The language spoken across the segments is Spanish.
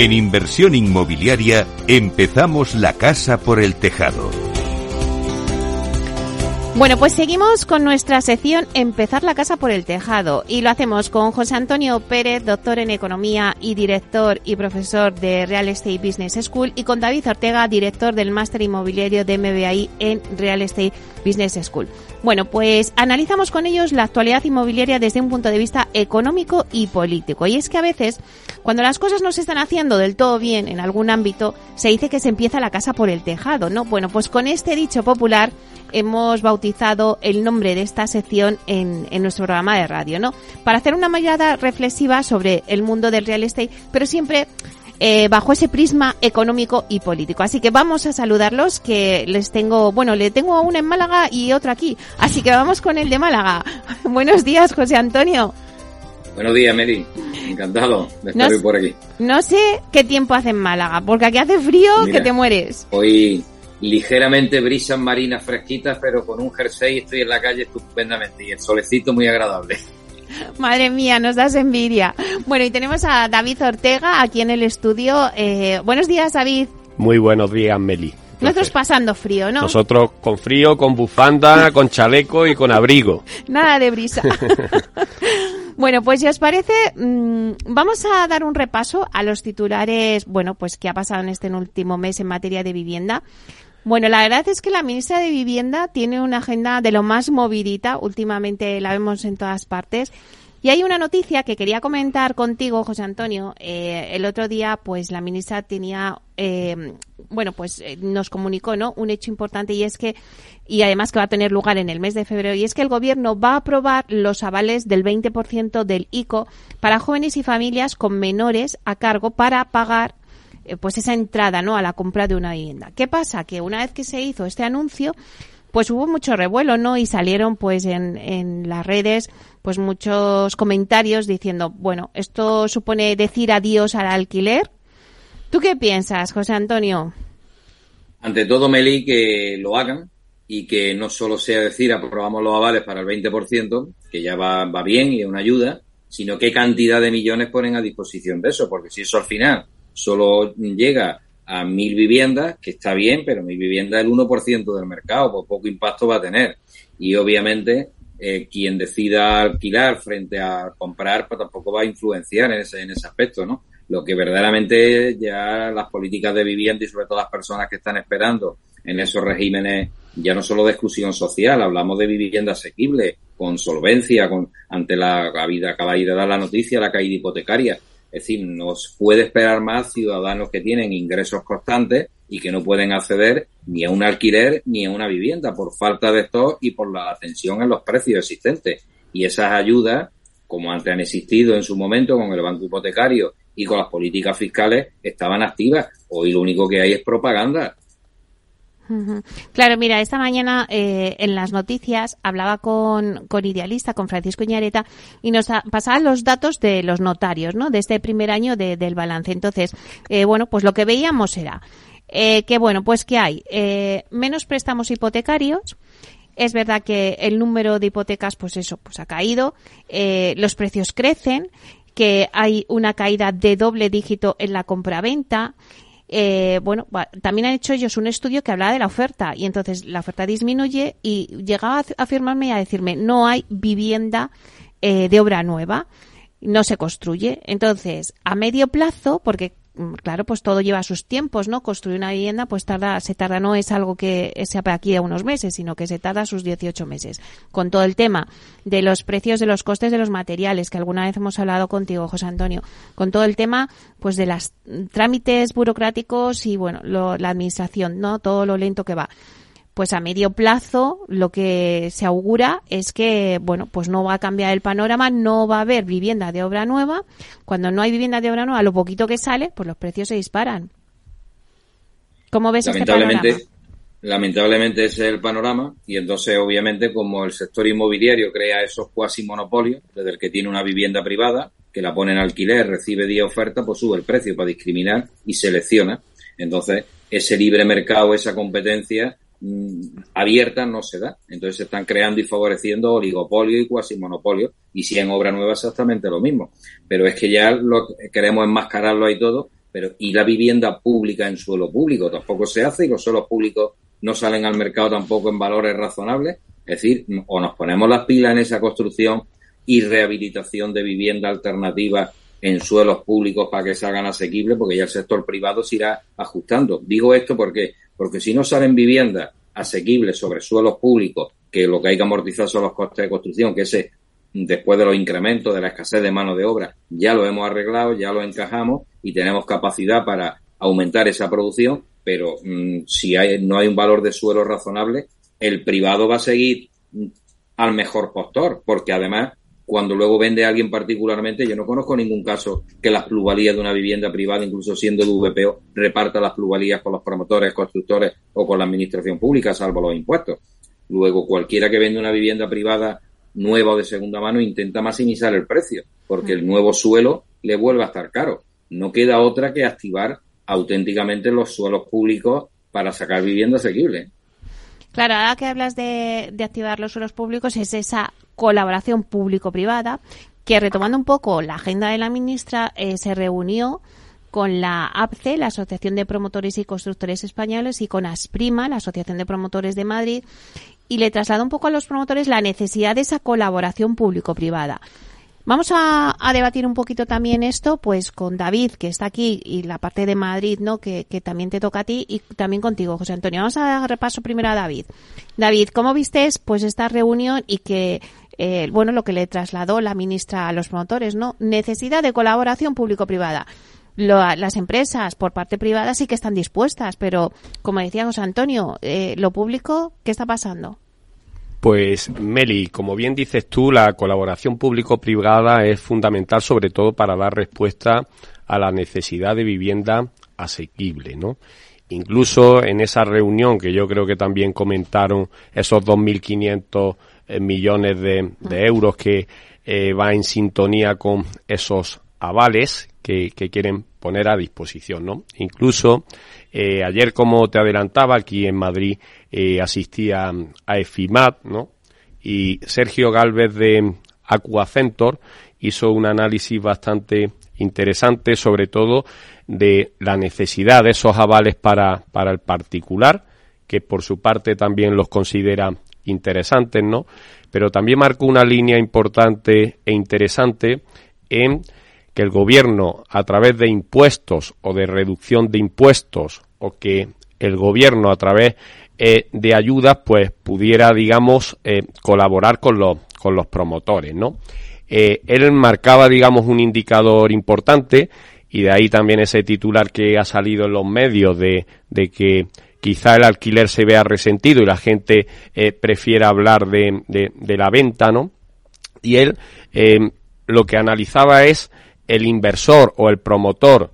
En inversión inmobiliaria empezamos la casa por el tejado. Bueno, pues seguimos con nuestra sección Empezar la casa por el tejado y lo hacemos con José Antonio Pérez, doctor en economía y director y profesor de Real Estate Business School y con David Ortega, director del máster inmobiliario de MBI en Real Estate Business School. Bueno, pues analizamos con ellos la actualidad inmobiliaria desde un punto de vista económico y político. Y es que a veces, cuando las cosas no se están haciendo del todo bien en algún ámbito, se dice que se empieza la casa por el tejado, ¿no? Bueno, pues con este dicho popular hemos bautizado el nombre de esta sección en, nuestro programa de radio, ¿no? Para hacer una mirada reflexiva sobre el mundo del real estate, pero siempre eh, bajo ese prisma económico y político. Así que vamos a saludarlos, que les tengo, bueno, le tengo una en Málaga y otra aquí. Así que vamos con el de Málaga. Buenos días, José Antonio. Buenos días, Mary. Encantado de estar por aquí. No sé qué tiempo hace en Málaga, porque aquí hace frío que te mueres. Hoy ligeramente brisas marinas fresquitas, pero con un jersey estoy en la calle estupendamente y el solecito muy agradable. Madre mía, nos das envidia. Bueno, y tenemos a David Ortega aquí en el estudio. Eh, buenos días, David. Muy buenos días, Meli. Nosotros pasando frío, ¿no? Nosotros con frío, con bufanda, con chaleco y con abrigo. Nada de brisa. bueno, pues si os parece, mm, vamos a dar un repaso a los titulares, bueno, pues que ha pasado en este último mes en materia de vivienda. Bueno, la verdad es que la ministra de Vivienda tiene una agenda de lo más movidita. Últimamente la vemos en todas partes. Y hay una noticia que quería comentar contigo, José Antonio. Eh, el otro día, pues la ministra tenía, eh, bueno, pues eh, nos comunicó, ¿no? Un hecho importante y es que, y además que va a tener lugar en el mes de febrero, y es que el gobierno va a aprobar los avales del 20% del ICO para jóvenes y familias con menores a cargo para pagar pues esa entrada ¿no? a la compra de una vivienda. ¿Qué pasa? Que una vez que se hizo este anuncio, pues hubo mucho revuelo, ¿no? Y salieron pues en, en las redes pues muchos comentarios diciendo, bueno, esto supone decir adiós al alquiler. ¿Tú qué piensas, José Antonio? Ante todo, Meli, que lo hagan y que no solo sea decir aprobamos los avales para el 20%, que ya va, va bien y es una ayuda, sino qué cantidad de millones ponen a disposición de eso, porque si eso al final solo llega a mil viviendas, que está bien, pero mil viviendas es el 1% del mercado, pues poco impacto va a tener. Y obviamente eh, quien decida alquilar frente a comprar, pues tampoco va a influenciar en ese, en ese aspecto, ¿no? Lo que verdaderamente ya las políticas de vivienda y sobre todo las personas que están esperando en esos regímenes, ya no solo de exclusión social, hablamos de vivienda asequible, con solvencia, con ante la, la vida, acaba de dar la noticia, la caída hipotecaria. Es decir, nos puede esperar más ciudadanos que tienen ingresos constantes y que no pueden acceder ni a un alquiler ni a una vivienda por falta de stock y por la ascensión en los precios existentes. Y esas ayudas, como antes han existido en su momento con el banco hipotecario y con las políticas fiscales, estaban activas. Hoy lo único que hay es propaganda. Claro, mira, esta mañana eh, en las noticias hablaba con, con Idealista, con Francisco Iñareta, y nos pasaban los datos de los notarios, ¿no? De este primer año del balance. Entonces, eh, bueno, pues lo que veíamos era eh, que, bueno, pues que hay menos préstamos hipotecarios, es verdad que el número de hipotecas, pues eso, pues ha caído, los precios crecen, que hay una caída de doble dígito en la compra-venta, eh, bueno, también han hecho ellos un estudio que hablaba de la oferta y entonces la oferta disminuye y llegaba a firmarme y a decirme no hay vivienda eh, de obra nueva, no se construye. Entonces, a medio plazo, porque claro, pues todo lleva sus tiempos, ¿no? Construir una vivienda, pues tarda, se tarda, no es algo que sea para aquí a unos meses, sino que se tarda sus 18 meses. Con todo el tema de los precios de los costes de los materiales, que alguna vez hemos hablado contigo, José Antonio, con todo el tema, pues de los trámites burocráticos y, bueno, la administración, ¿no? Todo lo lento que va pues a medio plazo lo que se augura es que, bueno, pues no va a cambiar el panorama, no va a haber vivienda de obra nueva. Cuando no hay vivienda de obra nueva, lo poquito que sale, pues los precios se disparan. ¿Cómo ves este panorama? Lamentablemente ese es el panorama y entonces obviamente como el sector inmobiliario crea esos cuasi monopolios, desde el que tiene una vivienda privada, que la pone en alquiler, recibe 10 ofertas, pues sube el precio para discriminar y selecciona. Entonces ese libre mercado, esa competencia abierta no se da. Entonces se están creando y favoreciendo oligopolio y cuasi monopolio. Y si en obra nueva exactamente lo mismo. Pero es que ya lo queremos enmascararlo ahí todo. Pero y la vivienda pública en suelo público tampoco se hace y los suelos públicos no salen al mercado tampoco en valores razonables. Es decir, o nos ponemos las pilas en esa construcción y rehabilitación de vivienda alternativa en suelos públicos para que se hagan asequibles, porque ya el sector privado se irá ajustando. Digo esto porque porque si no salen viviendas asequibles sobre suelos públicos, que lo que hay que amortizar son los costes de construcción, que ese, después de los incrementos de la escasez de mano de obra, ya lo hemos arreglado, ya lo encajamos y tenemos capacidad para aumentar esa producción, pero mm, si hay, no hay un valor de suelo razonable, el privado va a seguir mm, al mejor postor, porque además cuando luego vende a alguien particularmente, yo no conozco ningún caso que las plusvalías de una vivienda privada, incluso siendo de VPO, reparta las plusvalías con los promotores, constructores o con la administración pública, salvo los impuestos. Luego, cualquiera que vende una vivienda privada nueva o de segunda mano intenta maximizar el precio, porque el nuevo suelo le vuelve a estar caro. No queda otra que activar auténticamente los suelos públicos para sacar vivienda asequible. Claro, ahora que hablas de, de activar los suelos públicos, es esa colaboración público-privada, que retomando un poco la agenda de la ministra, eh, se reunió con la APCE, la Asociación de Promotores y Constructores Españoles, y con ASPRIMA, la Asociación de Promotores de Madrid, y le trasladó un poco a los promotores la necesidad de esa colaboración público-privada. Vamos a, debatir un poquito también esto, pues con David, que está aquí, y la parte de Madrid, ¿no? Que, que también te toca a ti, y también contigo, José Antonio. Vamos a dar repaso primero a David. David, ¿cómo viste pues esta reunión y que eh, bueno, lo que le trasladó la ministra a los promotores, ¿no? Necesidad de colaboración público-privada. las empresas por parte privada sí que están dispuestas, pero como decía José Antonio, eh, lo público, ¿qué está pasando? Pues Meli, como bien dices tú, la colaboración público-privada es fundamental sobre todo para dar respuesta a la necesidad de vivienda asequible, ¿no? Incluso en esa reunión que yo creo que también comentaron esos 2.500 eh, millones de, euros que eh, va en sintonía con esos avales que, quieren poner a disposición, ¿no? Incluso eh, ayer, como te adelantaba, aquí en Madrid asistía a EFIMAT, ¿no? Y Sergio Galvez de Aquacentor hizo un análisis bastante interesante, sobre todo de la necesidad de esos avales para, para el particular, que por su parte también los considera interesantes, ¿no? Pero también marcó una línea importante e interesante en que el gobierno, a través de impuestos o de reducción de impuestos, o que el gobierno, a través eh, de ayudas, pues pudiera, digamos, eh, colaborar con los, con los promotores, ¿no? Eh, él marcaba, digamos, un indicador importante y de ahí también ese titular que ha salido en los medios de, de que quizá el alquiler se vea resentido y la gente prefiera hablar de, de, la venta, ¿no? Y él lo que analizaba es el inversor o el promotor,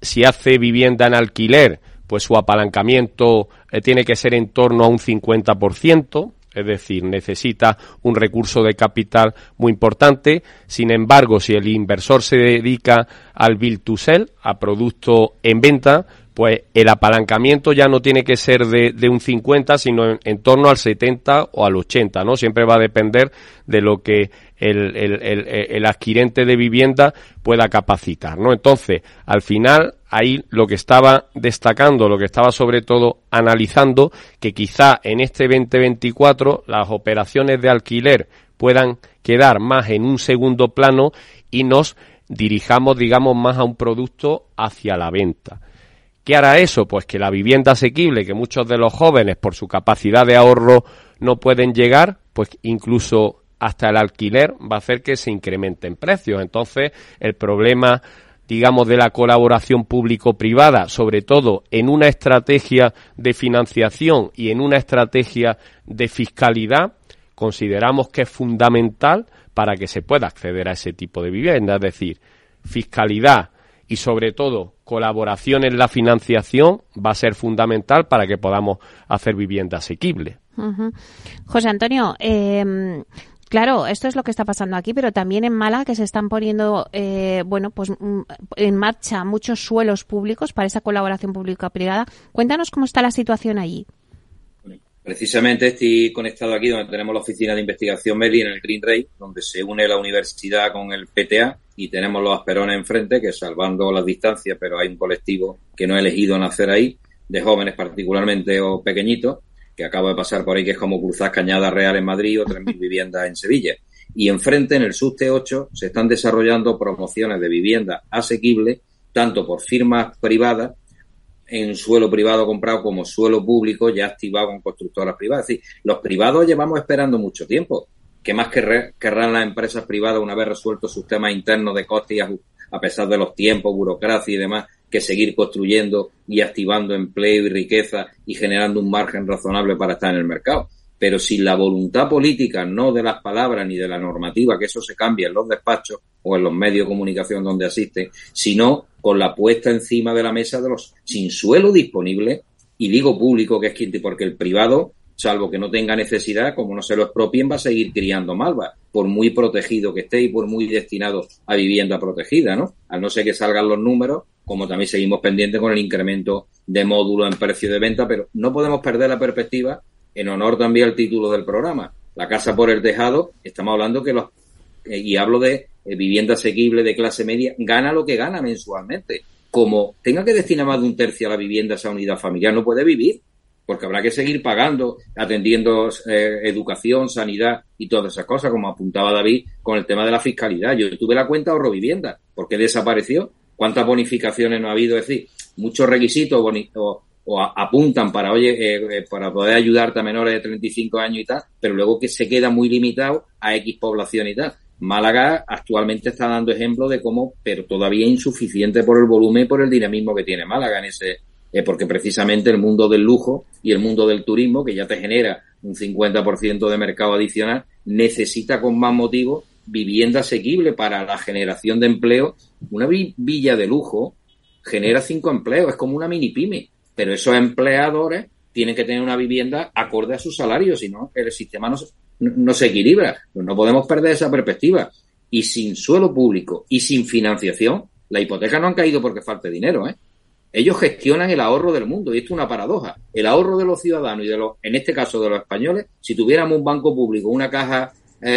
si hace vivienda en alquiler, pues su apalancamiento eh, tiene que ser en torno a un 50%, es decir, necesita un recurso de capital muy importante. Sin embargo, si el inversor se dedica al build to sell, a producto en venta, pues el apalancamiento ya no tiene que ser de, de un 50, sino en, torno al 70 o al 80, ¿no? Siempre va a depender de lo que el, el, el, el, adquirente de vivienda pueda capacitar, ¿no? Entonces, al final, ahí lo que estaba destacando, lo que estaba sobre todo analizando, que quizá en este 2024 las operaciones de alquiler puedan quedar más en un segundo plano y nos dirijamos, digamos, más a un producto hacia la venta. ¿Qué hará eso? Pues que la vivienda asequible, que muchos de los jóvenes por su capacidad de ahorro no pueden llegar, pues incluso hasta el alquiler va a hacer que se incrementen precios. Entonces, el problema digamos, de la colaboración público-privada, sobre todo en una estrategia de financiación y en una estrategia de fiscalidad, consideramos que es fundamental para que se pueda acceder a ese tipo de vivienda. Es decir, fiscalidad y, sobre todo, colaboración en la financiación va a ser fundamental para que podamos hacer vivienda asequible. José Antonio, eh, Claro, esto es lo que está pasando aquí, pero también en Málaga que se están poniendo, eh, bueno, pues mm, en marcha muchos suelos públicos para esa colaboración pública-privada. Cuéntanos cómo está la situación allí. Precisamente estoy conectado aquí donde tenemos la oficina de investigación Meli en el Green Ray, donde se une la universidad con el PTA y tenemos los asperones enfrente, que salvando las distancias, pero hay un colectivo que no ha elegido nacer ahí, de jóvenes particularmente o pequeñitos, que acabo de pasar por ahí, que es como cruzar Cañada Real en Madrid o 3.000 viviendas en Sevilla. Y enfrente, en el SUSTE 8, se están desarrollando promociones de vivienda asequible, tanto por firmas privadas, en suelo privado comprado como suelo público ya activado con constructoras privadas. Es decir, los privados llevamos esperando mucho tiempo. ¿Qué más querrán las empresas privadas una vez resuelto sus temas internos de costes a pesar de los tiempos, burocracia y demás, que seguir construyendo y activando empleo y riqueza y generando un margen razonable para estar en el mercado. Pero sin la voluntad política, no de las palabras ni de la normativa, que eso se cambia en los despachos o en los medios de comunicación donde asisten, sino con la puesta encima de la mesa de los sin suelo disponible, y digo público que es quien, porque el privado, salvo que no tenga necesidad, como no se lo expropien, va a seguir criando malva, por muy protegido que esté y por muy destinado a vivienda protegida, ¿no? Al no ser que salgan los números, como también seguimos pendientes con el incremento de módulos en precio de venta, pero no podemos perder la perspectiva en honor también al título del programa. La casa por el tejado, estamos hablando que los, eh, y hablo de eh, vivienda asequible de clase media, gana lo que gana mensualmente. Como tenga que destinar más de un tercio a la vivienda, esa unidad familiar, no puede vivir, porque habrá que seguir pagando, atendiendo eh, educación, sanidad y todas esas cosas, como apuntaba David con el tema de la fiscalidad. Yo tuve la cuenta ahorro vivienda, porque desapareció cuántas bonificaciones no ha habido, es decir, muchos requisitos o, apuntan para, oye, eh, eh, para poder ayudarte a menores de 35 años y tal, pero luego que se queda muy limitado a X población y tal. Málaga actualmente está dando ejemplo de cómo, pero todavía insuficiente por el volumen y por el dinamismo que tiene Málaga en ese, eh, porque precisamente el mundo del lujo y el mundo del turismo, que ya te genera un 50% de mercado adicional, necesita con más motivo vivienda asequible para la generación de empleo. Una villa de lujo genera cinco empleos, es como una mini pyme, pero esos empleadores tienen que tener una vivienda acorde a su salario, si no, el sistema no, se equilibra. Pues no podemos perder esa perspectiva. Y sin suelo público y sin financiación, la hipoteca no han caído porque falte dinero, ¿eh? Ellos gestionan el ahorro del mundo y esto es una paradoja. El ahorro de los ciudadanos y de los, en este caso de los españoles, si tuviéramos un banco público, una caja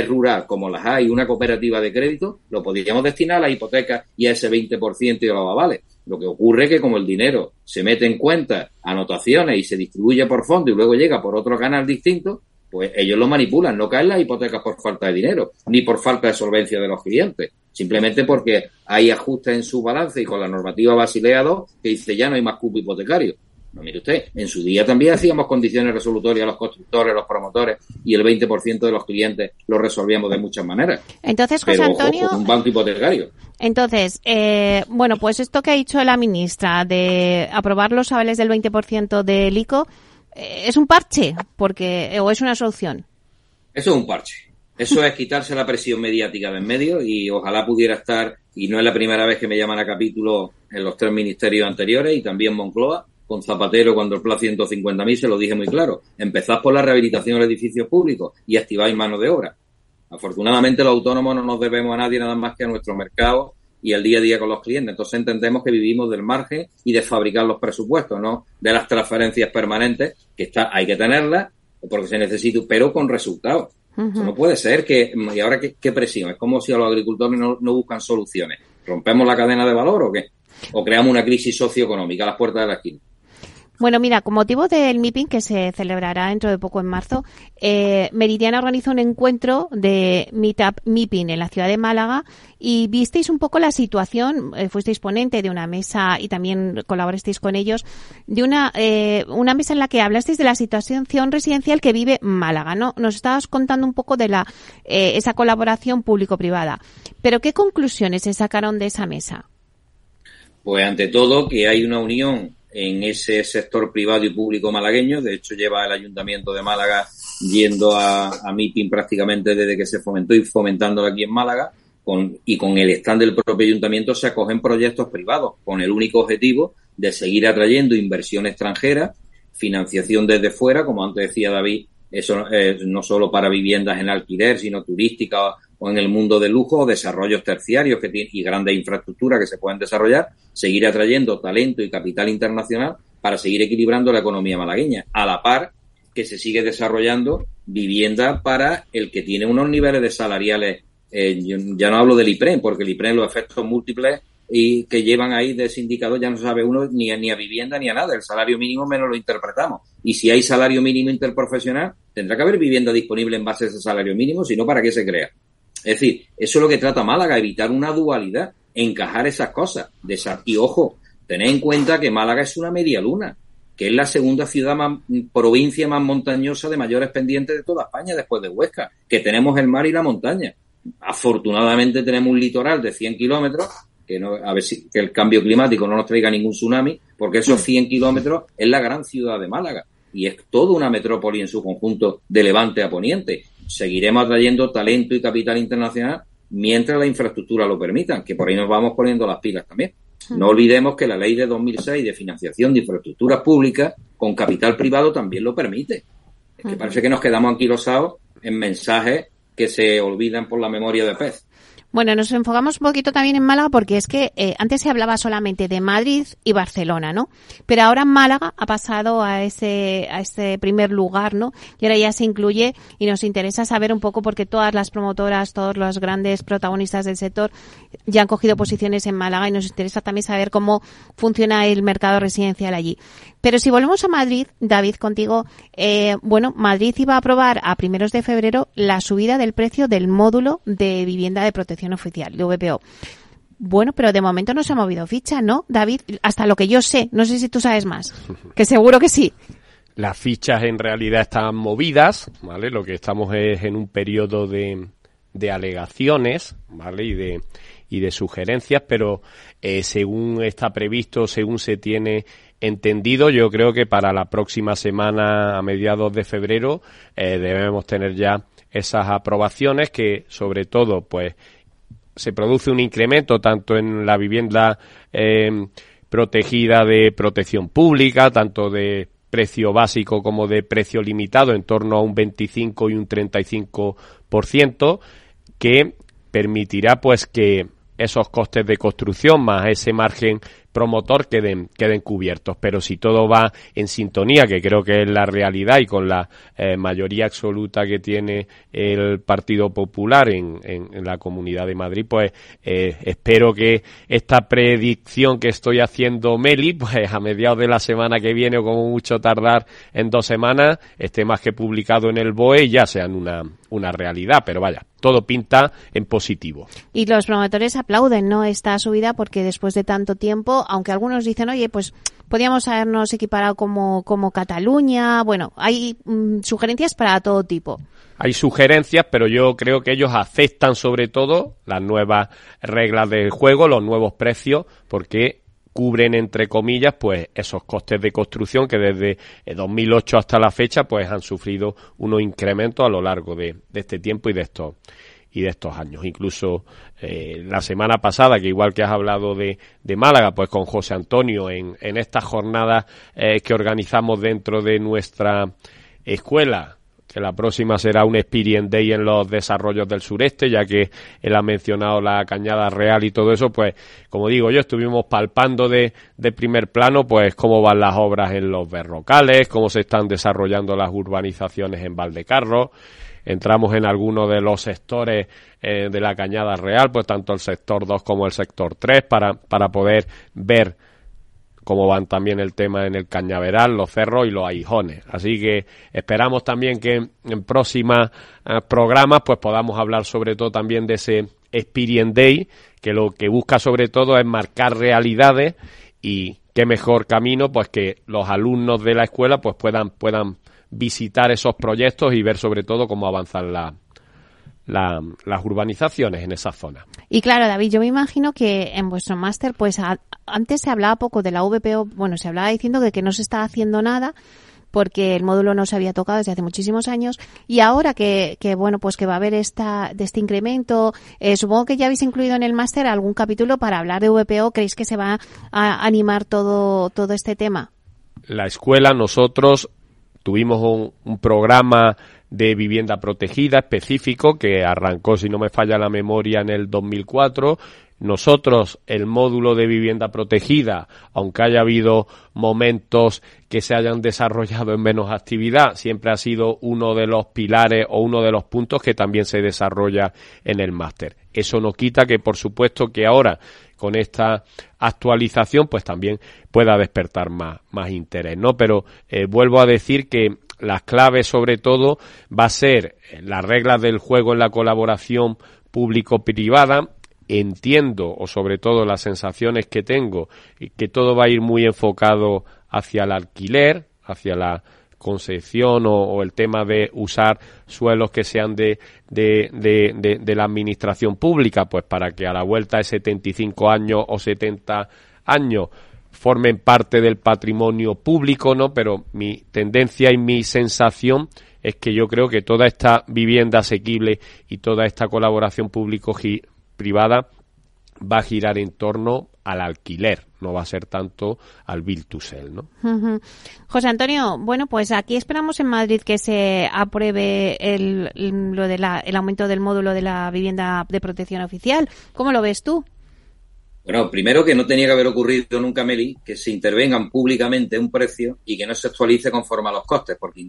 rural como las hay, una cooperativa de crédito, lo podríamos destinar a la hipoteca y a ese 20% y a los avales. Lo que ocurre es que como el dinero se mete en cuentas, anotaciones y se distribuye por fondo y luego llega por otro canal distinto, pues ellos lo manipulan. No caen las hipotecas por falta de dinero, ni por falta de solvencia de los clientes. Simplemente porque hay ajustes en su balance y con la normativa Basilea 2 que dice ya no hay más cupo hipotecario. No, mire usted, en su día también hacíamos condiciones resolutorias a los constructores, los promotores y el 20% de los clientes lo resolvíamos de muchas maneras. Entonces, José Antonio. un banco hipotecario. Entonces, eh, bueno, pues esto que ha dicho la ministra de aprobar los avales del 20% del ICO, eh, ¿es un parche? porque ¿O es una solución? Eso es un parche. Eso es quitarse la presión mediática de en medio y ojalá pudiera estar, y no es la primera vez que me llaman a capítulo en los tres ministerios anteriores y también Moncloa, con Zapatero cuando el plan 150.000 se lo dije muy claro. Empezad por la rehabilitación de edificios públicos y activáis mano de obra. Afortunadamente los autónomos no nos debemos a nadie nada más que a nuestro mercado y el día a día con los clientes. Entonces entendemos que vivimos del margen y de fabricar los presupuestos, no de las transferencias permanentes, que está, hay que tenerlas porque se necesita, pero con resultados. No puede ser que, y ahora qué, presión, es como si a los agricultores no, no buscan soluciones. ¿Rompemos la cadena de valor o qué? ¿O creamos una crisis socioeconómica a las puertas de la esquina? Bueno, mira, con motivo del MIPIN que se celebrará dentro de poco en marzo, eh, Meridiana organiza un encuentro de Meetup MIPIN en la ciudad de Málaga y visteis un poco la situación, eh, fuisteis ponente de una mesa y también colaborasteis con ellos, de una, eh, una mesa en la que hablasteis de la situación residencial que vive Málaga, ¿no? Nos estabas contando un poco de la, eh, esa colaboración público-privada. Pero ¿qué conclusiones se sacaron de esa mesa? Pues ante todo que hay una unión en ese sector privado y público malagueño. De hecho, lleva el Ayuntamiento de Málaga yendo a, a meeting prácticamente desde que se fomentó y fomentándolo aquí en Málaga. Con, y con el stand del propio ayuntamiento se acogen proyectos privados con el único objetivo de seguir atrayendo inversión extranjera, financiación desde fuera, como antes decía David, eso es no solo para viviendas en alquiler, sino turísticas o en el mundo del lujo, desarrollos terciarios que y grandes infraestructuras que se pueden desarrollar, seguir atrayendo talento y capital internacional para seguir equilibrando la economía malagueña, a la par que se sigue desarrollando vivienda para el que tiene unos niveles de salariales, eh, ya no hablo del IPREM, porque el IPREM los efectos múltiples y que llevan ahí de sindicatos ya no sabe uno ni a, ni a vivienda ni a nada. El salario mínimo menos lo interpretamos. Y si hay salario mínimo interprofesional, tendrá que haber vivienda disponible en base a ese salario mínimo, si no, ¿para qué se crea? Es decir, eso es lo que trata Málaga, evitar una dualidad, encajar esas cosas. Y ojo, tened en cuenta que Málaga es una media luna, que es la segunda ciudad más, provincia más montañosa de mayores pendientes de toda España después de Huesca, que tenemos el mar y la montaña. Afortunadamente tenemos un litoral de 100 kilómetros, que no, a ver si que el cambio climático no nos traiga ningún tsunami, porque esos 100 kilómetros es la gran ciudad de Málaga y es toda una metrópoli en su conjunto de levante a poniente seguiremos atrayendo talento y capital internacional mientras la infraestructura lo permitan, que por ahí nos vamos poniendo las pilas también. No olvidemos que la ley de 2006 de financiación de infraestructuras públicas con capital privado también lo permite. Es que parece que nos quedamos anquilosados en mensajes que se olvidan por la memoria de pez. Bueno, nos enfocamos un poquito también en Málaga porque es que eh, antes se hablaba solamente de Madrid y Barcelona, ¿no? Pero ahora Málaga ha pasado a ese, a ese primer lugar, ¿no? Y ahora ya se incluye y nos interesa saber un poco porque todas las promotoras, todos los grandes protagonistas del sector ya han cogido posiciones en Málaga y nos interesa también saber cómo funciona el mercado residencial allí. Pero si volvemos a Madrid, David, contigo, eh, bueno, Madrid iba a aprobar a primeros de febrero la subida del precio del módulo de vivienda de protección oficial, de VPO. Bueno, pero de momento no se ha movido ficha, ¿no, David? Hasta lo que yo sé. No sé si tú sabes más. Que seguro que sí. Las fichas en realidad están movidas, ¿vale? Lo que estamos es en un periodo de, de alegaciones, ¿vale? Y de, y de sugerencias, pero eh, según está previsto, según se tiene entendido, yo creo que para la próxima semana, a mediados de febrero, eh, debemos tener ya esas aprobaciones que, sobre todo, pues, se produce un incremento tanto en la vivienda eh, protegida de protección pública, tanto de precio básico como de precio limitado, en torno a un 25 y un 35%, que permitirá pues que esos costes de construcción más ese margen promotor queden, queden cubiertos. Pero si todo va en sintonía, que creo que es la realidad y con la eh, mayoría absoluta que tiene el Partido Popular en, en, la Comunidad de Madrid, pues eh, espero que esta predicción que estoy haciendo Meli, pues a mediados de la semana que viene o como mucho tardar en dos semanas, esté más que publicado en el BOE y ya sean una, una realidad. Pero vaya, todo pinta en positivo. Y los promotores aplauden, ¿no? Esta subida porque después de tanto tiempo, aunque algunos dicen, oye, pues podríamos habernos equiparado como, como Cataluña. Bueno, hay mm, sugerencias para todo tipo. Hay sugerencias, pero yo creo que ellos aceptan sobre todo las nuevas reglas del juego, los nuevos precios, porque cubren entre comillas pues esos costes de construcción que desde 2008 hasta la fecha pues han sufrido unos incrementos a lo largo de, este tiempo y de estos y de estos años. Incluso eh, la semana pasada, que igual que has hablado de, de Málaga, pues con José Antonio en, en estas jornadas eh, que organizamos dentro de nuestra escuela que la próxima será un Experience Day en los desarrollos del sureste, ya que él ha mencionado la Cañada Real y todo eso, pues como digo yo, estuvimos palpando de, primer plano, pues cómo van las obras en los berrocales, cómo se están desarrollando las urbanizaciones en Valdecarro, entramos en algunos de los sectores eh, de la Cañada Real, pues tanto el sector 2 como el sector 3, para, para poder ver cómo van también el tema en el cañaveral, los cerros y los aijones. Así que esperamos también que en, próximas eh, programas pues podamos hablar sobre todo también de ese Experience Day, que lo que busca sobre todo es marcar realidades y qué mejor camino pues que los alumnos de la escuela pues puedan puedan visitar esos proyectos y ver sobre todo cómo avanzan la, las urbanizaciones en esa zona. Y claro, David, yo me imagino que en vuestro máster, pues antes se hablaba poco de la VPO, bueno, se hablaba diciendo de que no se está haciendo nada porque el módulo no se había tocado desde hace muchísimos años y ahora que, que bueno pues que va a haber esta de este incremento eh, supongo que ya habéis incluido en el máster algún capítulo para hablar de VPO creéis que se va a animar todo todo este tema la escuela nosotros tuvimos un programa de vivienda protegida específico que arrancó, si no me falla la memoria, en el 2004. Nosotros, el módulo de vivienda protegida, aunque haya habido momentos que se hayan desarrollado en menos actividad, siempre ha sido uno de los pilares o uno de los puntos que también se desarrolla en el máster. Eso no quita que, por supuesto, que ahora con esta actualización, pues también pueda despertar más, más interés, ¿no? Pero eh, vuelvo a decir que las claves sobre todo va a ser las reglas del juego en la colaboración público-privada. Entiendo, o sobre todo las sensaciones que tengo, que todo va a ir muy enfocado hacia el alquiler, hacia la concesión o, el tema de usar suelos que sean de, de, de, de, la administración pública, pues para que a la vuelta de 75 años o 70 años formen parte del patrimonio público, ¿no? Pero mi tendencia y mi sensación es que yo creo que toda esta vivienda asequible y toda esta colaboración público-privada va a girar en torno al alquiler, no va a ser tanto al build to sell, ¿no? José Antonio, bueno, pues aquí esperamos en Madrid que se apruebe el, lo de el aumento del módulo de la vivienda de protección oficial. ¿Cómo lo ves tú? Bueno, primero que no tenía que haber ocurrido nunca, Meli, que se intervengan públicamente un precio y que no se actualice conforme a los costes, porque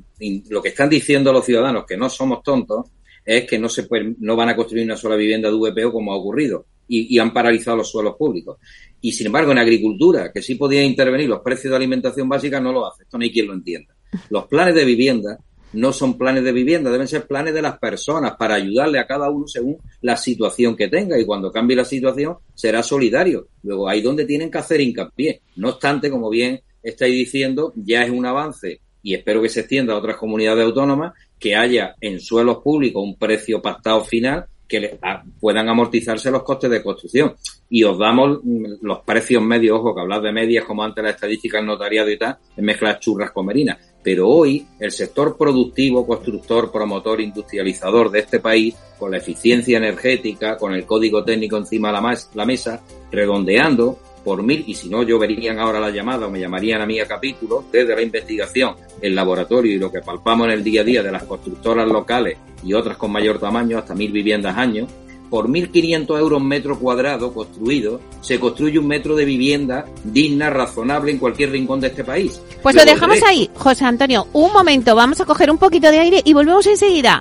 lo que están diciendo los ciudadanos, que no somos tontos, es que no se no van a construir una sola vivienda de VPO como ha ocurrido y, y, han paralizado los suelos públicos. Y sin embargo, en agricultura, que sí podía intervenir los precios de alimentación básica, no lo hace. Esto no hay quien lo entienda. Los planes de vivienda no son planes de vivienda, deben ser planes de las personas para ayudarle a cada uno según la situación que tenga y cuando cambie la situación será solidario. Luego, ahí donde tienen que hacer hincapié. No obstante, como bien estáis diciendo, ya es un avance y espero que se extienda a otras comunidades autónomas que haya en suelos públicos un precio pactado final que puedan amortizarse los costes de construcción. Y os damos los precios medios, ojo, que hablar de medias como antes la estadística, el notariado y tal, es mezclar churras con merinas. Pero hoy el sector productivo, constructor, promotor, industrializador de este país, con la eficiencia energética, con el código técnico encima de la, mesa, redondeando, por mil, y si no, yo verían ahora la llamada o me llamarían a mí a capítulo, desde la investigación, el laboratorio y lo que palpamos en el día a día de las constructoras locales y otras con mayor tamaño, hasta mil viviendas año, por 1.500 euros metro cuadrado construido, se construye un metro de vivienda digna, razonable en cualquier rincón de este país. Pues lo dejamos ahí, José Antonio. Un momento, vamos a coger un poquito de aire y volvemos enseguida.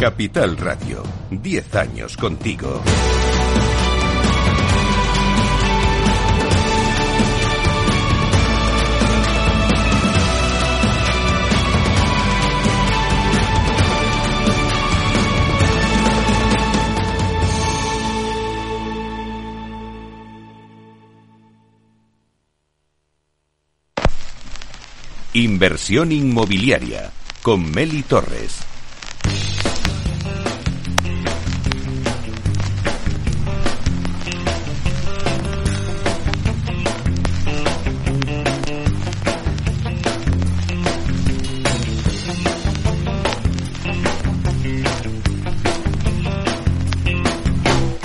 Capital Radio, 10 años contigo. Inversión inmobiliaria con Meli Torres.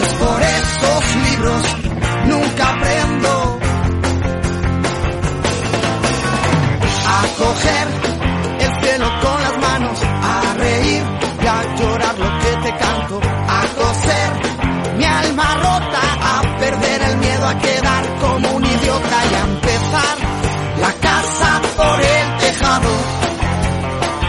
Es por esos libros nunca aprendo a coger el cielo con las manos, a reír y a llorar lo que te canto, a coser mi alma rota, a perder el miedo a quedar como un idiota y a empezar la casa por el tejado.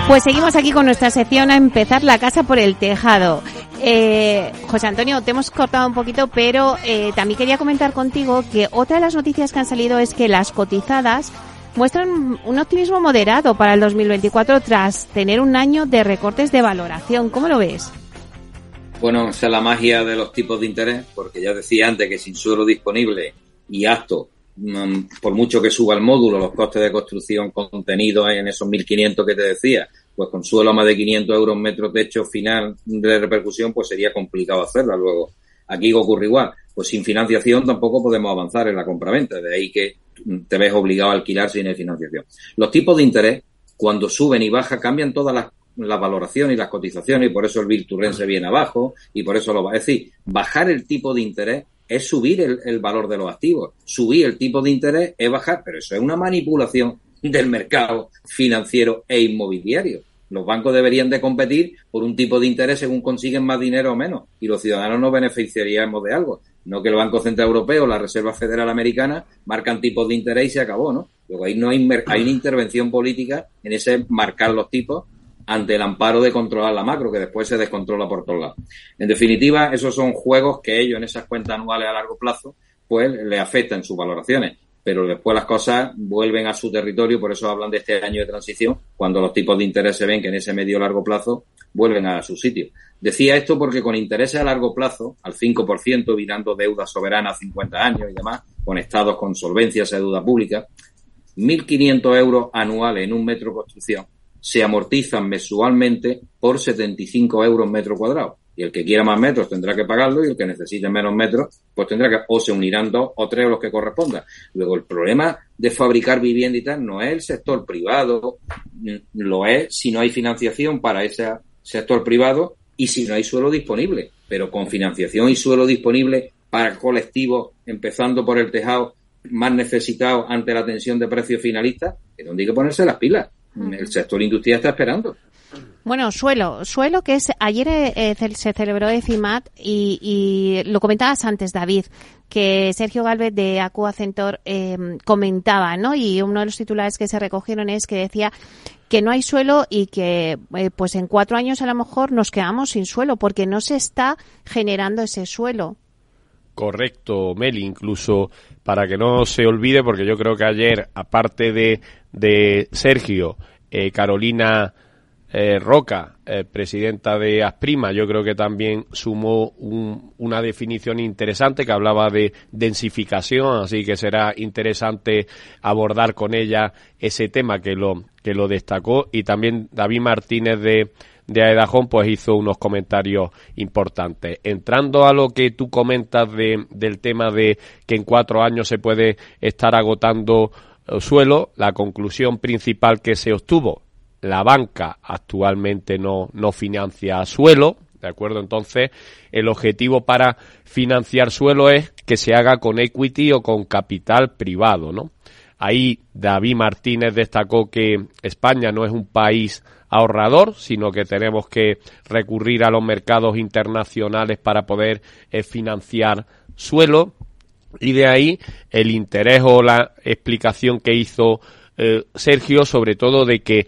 Pues seguimos aquí con nuestra sección a empezar la casa por el tejado. Eh, José Antonio, te hemos cortado un poquito, pero eh, también quería comentar contigo que otra de las noticias que han salido es que las cotizadas muestran un optimismo moderado para el 2024 tras tener un año de recortes de valoración. ¿Cómo lo ves? Bueno, esa es la magia de los tipos de interés, porque ya decía antes que sin suelo disponible y acto, mm, por mucho que suba el módulo, los costes de construcción contenidos en esos 1.500 que te decía, pues con suelo a más de 500 euros metro techo final de repercusión, pues sería complicado hacerla. Luego, aquí ocurre igual. Pues sin financiación tampoco podemos avanzar en la compraventa. De ahí que te ves obligado a alquilar sin financiación. Los tipos de interés, cuando suben y bajan, cambian todas las, valoraciones y las cotizaciones y por eso el Virturren se viene abajo y por eso lo va. Es decir, bajar el tipo de interés es subir el, el valor de los activos. Subir el tipo de interés es bajar, pero eso es una manipulación del mercado financiero e inmobiliario. Los bancos deberían de competir por un tipo de interés según consiguen más dinero o menos y los ciudadanos nos beneficiaríamos de algo. No que el Banco Central Europeo, la Reserva Federal Americana marcan tipos de interés y se acabó, ¿no? Luego ahí no hay, hay una intervención política en ese marcar los tipos ante el amparo de controlar la macro, que después se descontrola por todos lados. En definitiva, esos son juegos que ellos en esas cuentas anuales a largo plazo, pues le afectan sus valoraciones pero después las cosas vuelven a su territorio, por eso hablan de este año de transición, cuando los tipos de interés se ven que en ese medio largo plazo vuelven a su sitio. Decía esto porque con intereses a largo plazo, al 5%, virando deuda soberana a 50 años y demás, con estados con solvencias de deuda pública, 1.500 euros anuales en un metro de construcción se amortizan mensualmente por 75 euros metro cuadrado y el que quiera más metros tendrá que pagarlo y el que necesite menos metros pues tendrá que o se unirán dos o tres o los que correspondan. Luego el problema de fabricar vivienda y tal no es el sector privado, lo es si no hay financiación para ese sector privado y si no hay suelo disponible, pero con financiación y suelo disponible para colectivos, empezando por el tejado más necesitado ante la tensión de precios finalistas, es donde hay que ponerse las pilas. El sector industrial está esperando. Bueno, suelo, suelo que es ayer eh, se celebró EFIMAT y, y, lo comentabas antes, David, que Sergio Galvez de Acua Centor eh, comentaba, ¿no? Y uno de los titulares que se recogieron es que decía que no hay suelo y que eh, pues en cuatro años a lo mejor nos quedamos sin suelo porque no se está generando ese suelo. Correcto, Meli, incluso para que no se olvide, porque yo creo que ayer, aparte de, de Sergio, eh, Carolina eh, Roca, eh, presidenta de Asprima, yo creo que también sumó una definición interesante que hablaba de densificación, así que será interesante abordar con ella ese tema que lo, que lo destacó y también David Martínez de, de Aedajón pues hizo unos comentarios importantes. Entrando a lo que tú comentas de, del tema de que en cuatro años se puede estar agotando suelo, la conclusión principal que se obtuvo la banca actualmente no, no financia suelo, ¿de acuerdo? Entonces, el objetivo para financiar suelo es que se haga con equity o con capital privado, ¿no? Ahí David Martínez destacó que España no es un país ahorrador, sino que tenemos que recurrir a los mercados internacionales para poder eh, financiar suelo. Y de ahí el interés o la explicación que hizo eh, Sergio, sobre todo de que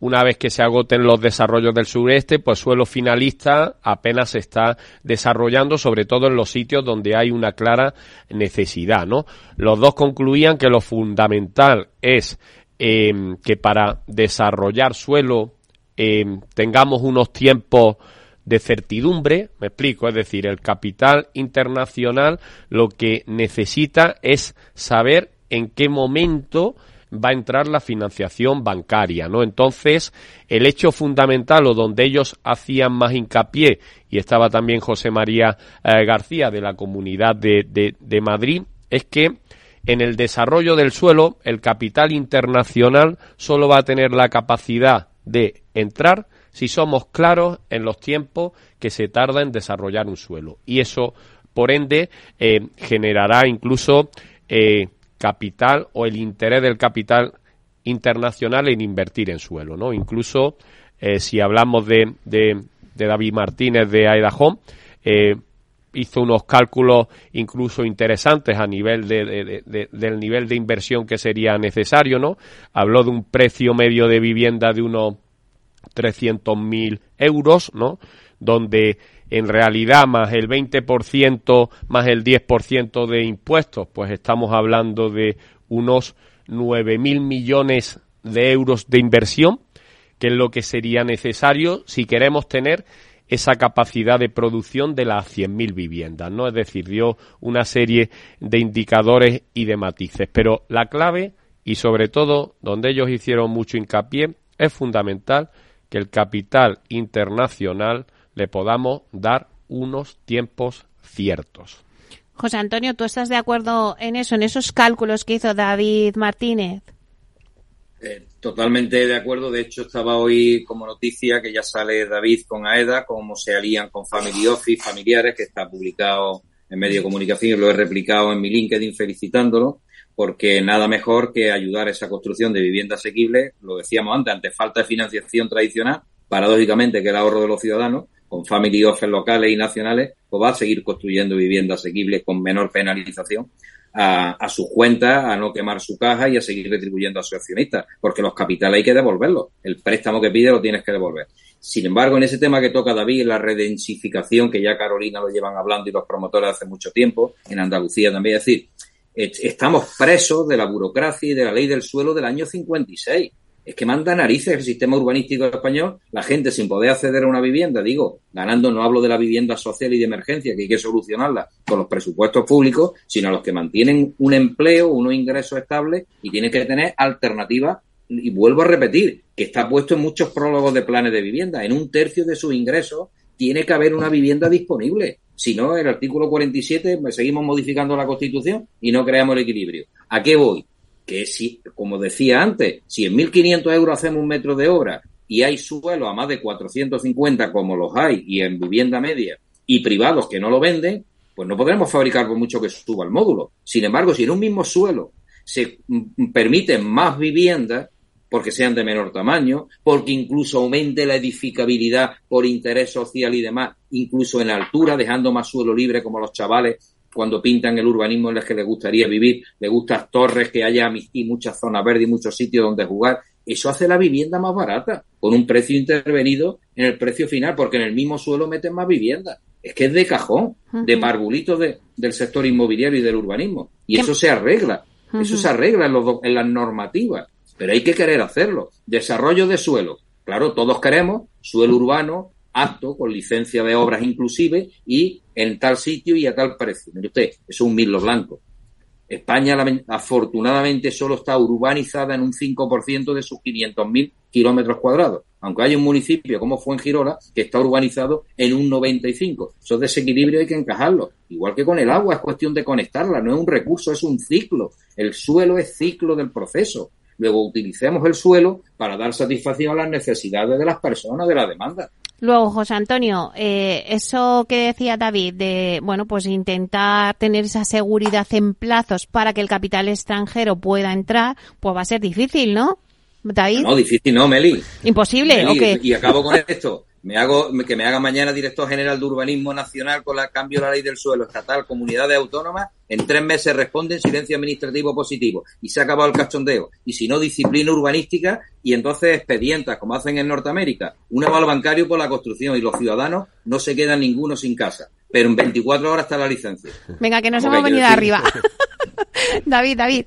una vez que se agoten los desarrollos del sureste, pues suelo finalista apenas se está desarrollando, sobre todo en los sitios donde hay una clara necesidad, ¿no? Los dos concluían que lo fundamental es eh, que para desarrollar suelo eh, tengamos unos tiempos de certidumbre, me explico, es decir, el capital internacional lo que necesita es saber en qué momento va a entrar la financiación bancaria, ¿no? Entonces, el hecho fundamental o donde ellos hacían más hincapié, y estaba también José María eh, García de la Comunidad de, de Madrid, es que en el desarrollo del suelo, el capital internacional solo va a tener la capacidad de entrar si somos claros en los tiempos que se tarda en desarrollar un suelo. Y eso, por ende, eh, generará incluso eh, capital o el interés del capital internacional en invertir en suelo, ¿no? Incluso eh, si hablamos de, de, David Martínez de Aedahome, eh, hizo unos cálculos incluso interesantes a nivel de, del nivel de inversión que sería necesario, ¿no? Habló de un precio medio de vivienda de unos 300.000 euros, ¿no? Donde en realidad más el 20% más el 10% de impuestos, pues estamos hablando de unos 9.000 millones de euros de inversión, que es lo que sería necesario si queremos tener esa capacidad de producción de las 100.000 viviendas, ¿no? Es decir, dio una serie de indicadores y de matices, pero la clave y sobre todo donde ellos hicieron mucho hincapié es fundamental que el capital internacional le podamos dar unos tiempos ciertos. José Antonio, ¿tú estás de acuerdo en eso, en esos cálculos que hizo David Martínez? Eh, totalmente de acuerdo. De hecho, estaba hoy como noticia que ya sale David con AEDA, cómo se alían con Family Office familiares, que está publicado en medio de comunicación y lo he replicado en mi LinkedIn felicitándolo, porque nada mejor que ayudar a esa construcción de vivienda asequible, lo decíamos antes, ante falta de financiación tradicional, paradójicamente que el ahorro de los ciudadanos, con family office locales y nacionales, pues va a seguir construyendo viviendas asequibles con menor penalización a, a sus cuentas, a no quemar su caja y a seguir retribuyendo a sus accionistas, porque los capitales hay que devolverlos. El préstamo que pide lo tienes que devolver. Sin embargo, en ese tema que toca David, la redensificación, que ya Carolina lo llevan hablando y los promotores hace mucho tiempo, en Andalucía también, es decir, estamos presos de la burocracia y de la ley del suelo del año 56 es que manda narices el sistema urbanístico español, la gente sin poder acceder a una vivienda, digo, ganando no hablo de la vivienda social y de emergencia, que hay que solucionarla con los presupuestos públicos, sino a los que mantienen un empleo, unos ingresos estables y tienen que tener alternativas. Y vuelvo a repetir, que está puesto en muchos prólogos de planes de vivienda. En un tercio de sus ingresos tiene que haber una vivienda disponible. Si no, el artículo 47, pues, seguimos modificando la Constitución y no creamos el equilibrio. ¿A qué voy? Que si, como decía antes, si en 1.500 euros hacemos un metro de obra y hay suelo a más de 450 como los hay y en vivienda media y privados que no lo venden, pues no podremos fabricar por mucho que suba el módulo. Sin embargo, si en un mismo suelo se permiten más viviendas, porque sean de menor tamaño, porque incluso aumente la edificabilidad por interés social y demás, incluso en altura, dejando más suelo libre como los chavales cuando pintan el urbanismo en el que les gustaría vivir, les gustan torres, que haya y muchas zonas verdes y muchos sitios donde jugar. Eso hace la vivienda más barata, con un precio intervenido en el precio final, porque en el mismo suelo meten más vivienda. Es que es de cajón, de parvulitos del sector inmobiliario y del urbanismo. Y eso se arregla, eso se arregla en, los, en las normativas, pero hay que querer hacerlo. Desarrollo de suelo. Claro, todos queremos suelo urbano, apto, con licencia de obras inclusive, y en tal sitio y a tal precio. Mire usted, eso es un milo blanco. España afortunadamente solo está urbanizada en un 5% de sus 500.000 kilómetros cuadrados, aunque hay un municipio como Fuengirola que está urbanizado en un 95%. Esos desequilibrios hay que encajarlos. Igual que con el agua, es cuestión de conectarla, no es un recurso, es un ciclo. El suelo es ciclo del proceso. luego utilicemos el suelo para dar satisfacción a las necesidades de las personas, de la demanda. Luego, José Antonio, eh, eso que decía David de, bueno, pues intentar tener esa seguridad en plazos para que el capital extranjero pueda entrar, pues va a ser difícil, ¿no? David. No, difícil no, Meli. Imposible, ¿o Y acabo con esto me hago que me haga mañana director general de urbanismo nacional con el cambio de la ley del suelo estatal comunidades autónomas en tres meses responde en silencio administrativo positivo. Y se ha acabado el cachondeo. Y si no disciplina urbanística y entonces expedientas como hacen en Norteamérica. Un aval bancario por la construcción y los ciudadanos no se quedan ninguno sin casa. Pero en 24 horas está la licencia. Venga que nos hemos venido arriba. David David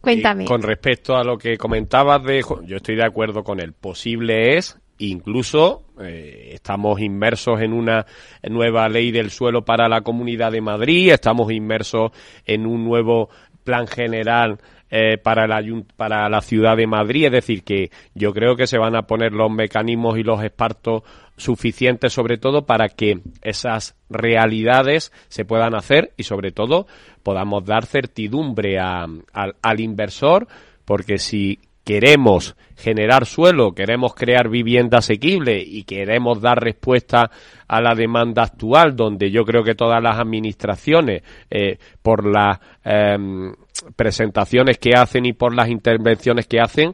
Cuéntame. con respecto a lo que comentabas de, yo estoy de acuerdo con él. Posible es Incluso eh, estamos inmersos en una nueva ley del suelo para la Comunidad de Madrid, estamos inmersos en un nuevo plan general eh, para, la, para la ciudad de Madrid. Es decir, que yo creo que se van a poner los mecanismos y los espartos suficientes, sobre todo, para que esas realidades se puedan hacer y, sobre todo, podamos dar certidumbre al inversor, porque si queremos generar suelo, queremos crear vivienda asequible y queremos dar respuesta a la demanda actual, donde yo creo que todas las administraciones, eh, por las em, presentaciones que hacen y por las intervenciones que hacen,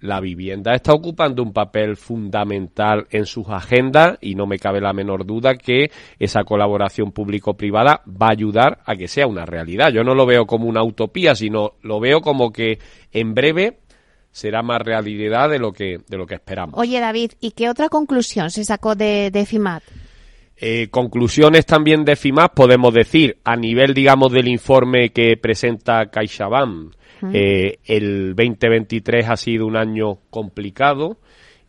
la vivienda está ocupando un papel fundamental en sus agendas y no me cabe la menor duda que esa colaboración público-privada va a ayudar a que sea una realidad. Yo no lo veo como una utopía, sino lo veo como que en breve será más realidad de lo que, de lo que esperamos. Oye, David, ¿y qué otra conclusión se sacó de, de FIMAT? Eh, conclusiones también de FIMAT podemos decir, a nivel, digamos, del informe que presenta CaixaBank, eh, el 2023 ha sido un año complicado,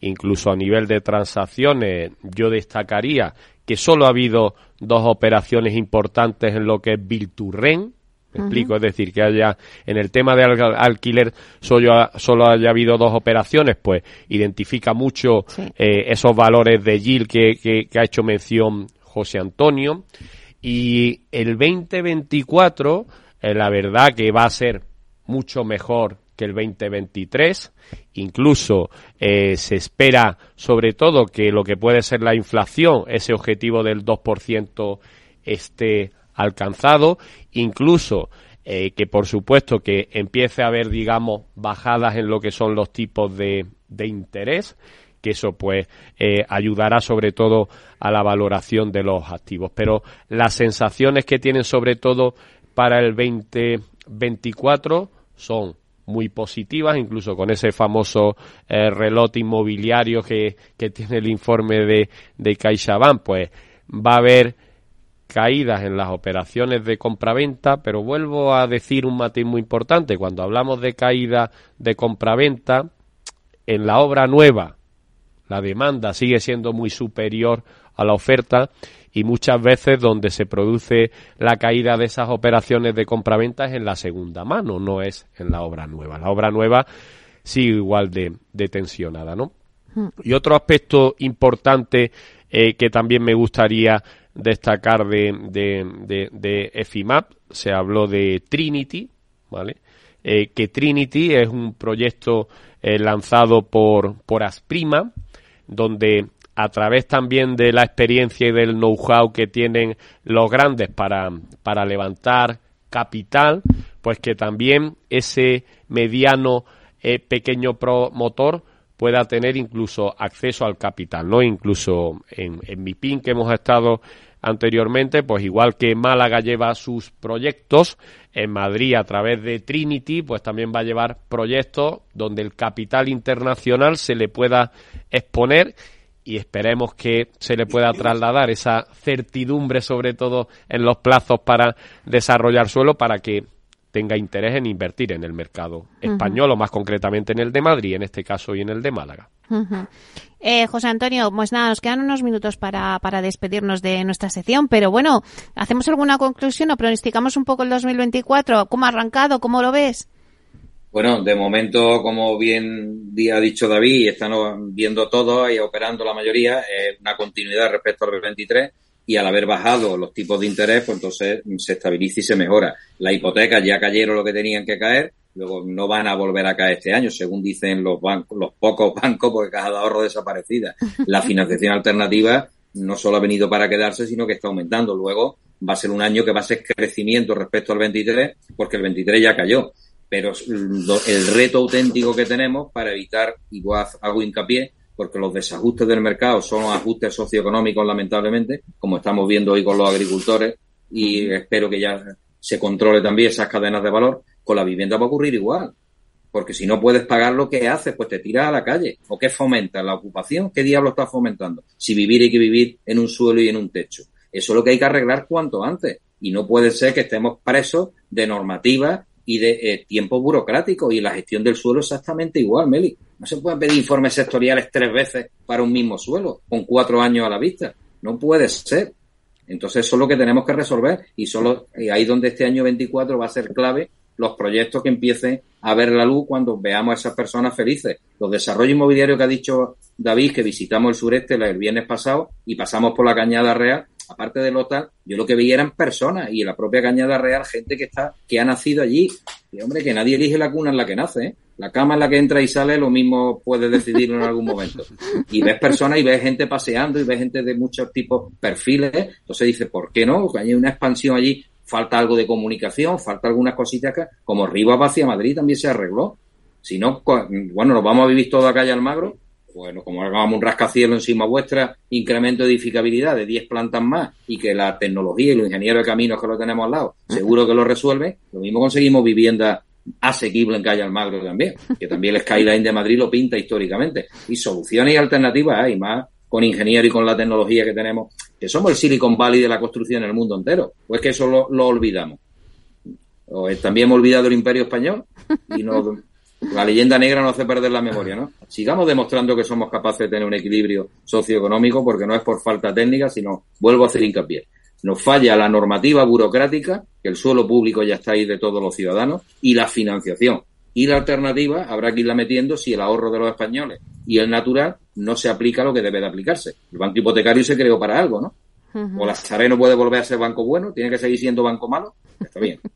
incluso a nivel de transacciones, yo destacaría que solo ha habido dos operaciones importantes en lo que es Explico, es decir, que haya en el tema de alquiler solo, solo haya habido dos operaciones, pues identifica mucho eh, esos valores de yield que, que, ha hecho mención José Antonio. Y el 2024, eh, la verdad que va a ser mucho mejor que el 2023. Incluso eh, se espera, sobre todo, que lo que puede ser la inflación, ese objetivo del 2% esté alcanzado, incluso eh, que por supuesto que empiece a haber, digamos, bajadas en lo que son los tipos de, de interés, que eso pues eh, ayudará sobre todo a la valoración de los activos. Pero las sensaciones que tienen sobre todo para el 2024 son muy positivas, incluso con ese famoso eh, reloj inmobiliario que, que, tiene el informe de, de CaixaBank, pues va a haber caídas en las operaciones de compraventa, pero vuelvo a decir un matiz muy importante. Cuando hablamos de caída de compraventa, en la obra nueva la demanda sigue siendo muy superior a la oferta y muchas veces donde se produce la caída de esas operaciones de compraventa es en la segunda mano, no es en la obra nueva. La obra nueva sigue igual de, tensionada, ¿no? Hmm. Y otro aspecto importante eh, que también me gustaría destacar de, de, de, EFIMAP, se habló de Trinity, ¿vale? Eh, que Trinity es un proyecto eh, lanzado por, por Asprima, donde a través también de la experiencia y del know-how que tienen los grandes para, para levantar capital, pues que también ese mediano pequeño promotor pueda tener incluso acceso al capital, ¿no? Incluso en, en MIPIN que hemos estado anteriormente, pues igual que Málaga lleva sus proyectos, en Madrid a través de Trinity, pues también va a llevar proyectos donde el capital internacional se le pueda exponer y esperemos que se le pueda trasladar esa certidumbre, sobre todo en los plazos para desarrollar suelo, para que tenga interés en invertir en el mercado español o más concretamente en el de Madrid, en este caso y en el de Málaga. eh, José Antonio, pues nada, nos quedan unos minutos para, para despedirnos de nuestra sección, pero bueno, ¿hacemos alguna conclusión o pronosticamos un poco el 2024? ¿Cómo ha arrancado? ¿Cómo lo ves? Bueno, de momento, como bien ha dicho David, están viendo todo y operando la mayoría, una continuidad respecto al 2023 y al haber bajado los tipos de interés, pues entonces se estabiliza y se mejora. Las hipotecas ya cayeron lo que tenían que caer, luego no van a volver a caer este año, según dicen los bancos, los pocos bancos, porque caja de ahorro desaparecida. La financiación alternativa no solo ha venido para quedarse, sino que está aumentando. Luego va a ser un año que va a ser crecimiento respecto al 23, porque el 23 ya cayó. Pero el reto auténtico que tenemos para evitar, igual hago hincapié, porque los desajustes del mercado son ajustes socioeconómicos, lamentablemente, como estamos viendo hoy con los agricultores, y espero que ya se controle también esas cadenas de valor, con la vivienda va a ocurrir igual. Porque si no puedes pagar lo que haces, pues te tiras a la calle. ¿O qué fomenta? ¿La ocupación? ¿Qué diablo estás fomentando? Si vivir hay que vivir en un suelo y en un techo. Eso es lo que hay que arreglar cuanto antes. Y no puede ser que estemos presos de normativas y de eh, tiempo burocrático y la gestión del suelo exactamente igual, Meli. No se pueden pedir informes sectoriales tres veces para un mismo suelo, con cuatro años a la vista. No puede ser. Entonces eso es lo que tenemos que resolver y solo ahí donde este año 24 va a ser clave los proyectos que empiecen a ver la luz cuando veamos a esas personas felices. Los desarrollos inmobiliarios que ha dicho David, que visitamos el sureste el viernes pasado y pasamos por la Cañada Real, aparte del hotel, yo lo que veía eran personas y en la propia Cañada Real gente que está, que ha nacido allí. Y hombre, que nadie elige la cuna en la que nace, ¿eh? La cama en la que entra y sale, lo mismo puede decidir en algún momento. Y ves personas y ves gente paseando y ves gente de muchos tipos perfiles. Entonces dice, ¿por qué no? Hay una expansión allí falta algo de comunicación, falta algunas cositas que, como Rivas hacia Madrid también se arregló. Si no, bueno, nos vamos a vivir toda calle Almagro, bueno, como hagamos un rascacielos encima vuestra, incremento de edificabilidad de 10 plantas más y que la tecnología y los ingenieros de caminos que lo tenemos al lado, seguro que lo resuelve, lo mismo conseguimos vivienda asequible en calle Almagro también, que también el skyline de Madrid lo pinta históricamente. Y soluciones y alternativas hay más con ingenieros y con la tecnología que tenemos, que somos el Silicon Valley de la construcción en el mundo entero. ¿O es que eso lo, olvidamos? ¿O también hemos olvidado el imperio español? Y no, la leyenda negra no hace perder la memoria, ¿no? Sigamos demostrando que somos capaces de tener un equilibrio socioeconómico porque no es por falta técnica, sino, vuelvo a hacer hincapié, nos falla la normativa burocrática, que el suelo público ya está ahí de todos los ciudadanos, y la financiación. Y la alternativa habrá que irla metiendo si el ahorro de los españoles y el natural no se aplica lo que debe de aplicarse. El banco hipotecario se creó para algo, ¿no? O la Saré no puede volver a ser banco bueno, tiene que seguir siendo banco malo. Está bien.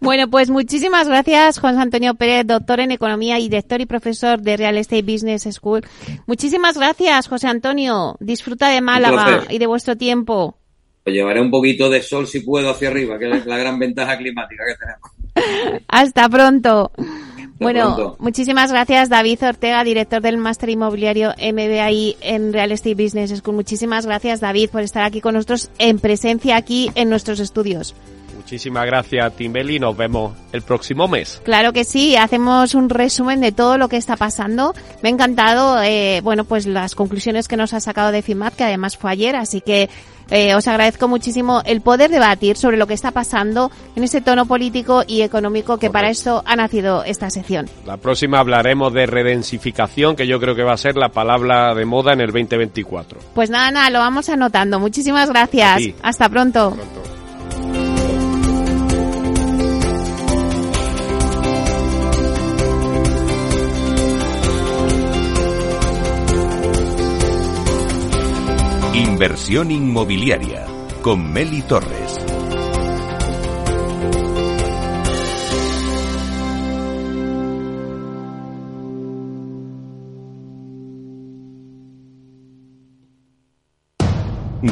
Bueno, pues muchísimas gracias, Juan Antonio Pérez, doctor en Economía y director y profesor de Real Estate Business School. Muchísimas gracias, José Antonio. Disfruta de Málaga y de vuestro tiempo. Llevaré un poquito de sol si puedo hacia arriba, que es la gran ventaja climática que tenemos. Hasta pronto. Bueno, muchísimas gracias David Ortega, director del Máster Inmobiliario MBI en Real Estate Business School. Muchísimas gracias David por estar aquí con nosotros en presencia aquí en nuestros estudios. Muchísimas gracias, Timbeli. Nos vemos el próximo mes. Claro que sí. Hacemos un resumen de todo lo que está pasando. Me ha encantado, eh, bueno, pues las conclusiones que nos ha sacado de FIMAT, que además fue ayer. Así que eh, os agradezco muchísimo el poder debatir sobre lo que está pasando en ese tono político y económico que para eso ha nacido esta sección. La próxima hablaremos de redensificación, que yo creo que va a ser la palabra de moda en el 2024. Pues nada, nada, lo vamos anotando. Muchísimas gracias. Hasta pronto. Inversión inmobiliaria con Meli Torres.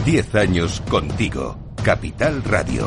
Diez años contigo. Capital Radio.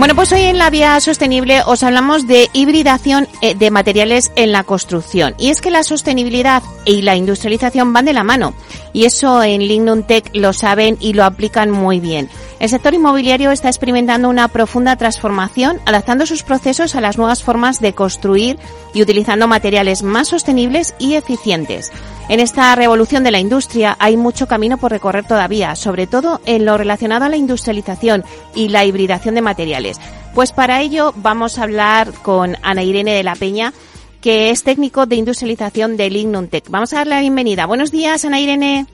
Bueno, pues hoy en la vía sostenible os hablamos de hibridación eh, de materiales en la construcción. Y es que la sostenibilidad y la industrialización van de la mano. Y eso en Lignum Tech lo saben y lo aplican muy bien. El sector inmobiliario está experimentando una profunda transformación, adaptando sus procesos a las nuevas formas de construir y utilizando materiales más sostenibles y eficientes. En esta revolución de la industria hay mucho camino por recorrer todavía, sobre todo en lo relacionado a la industrialización y la hibridación de materiales. Pues para ello vamos a hablar con Ana Irene de la Peña, que es técnico de industrialización de Lignum Tech. Vamos a darle la bienvenida. Buenos días, Ana Irene.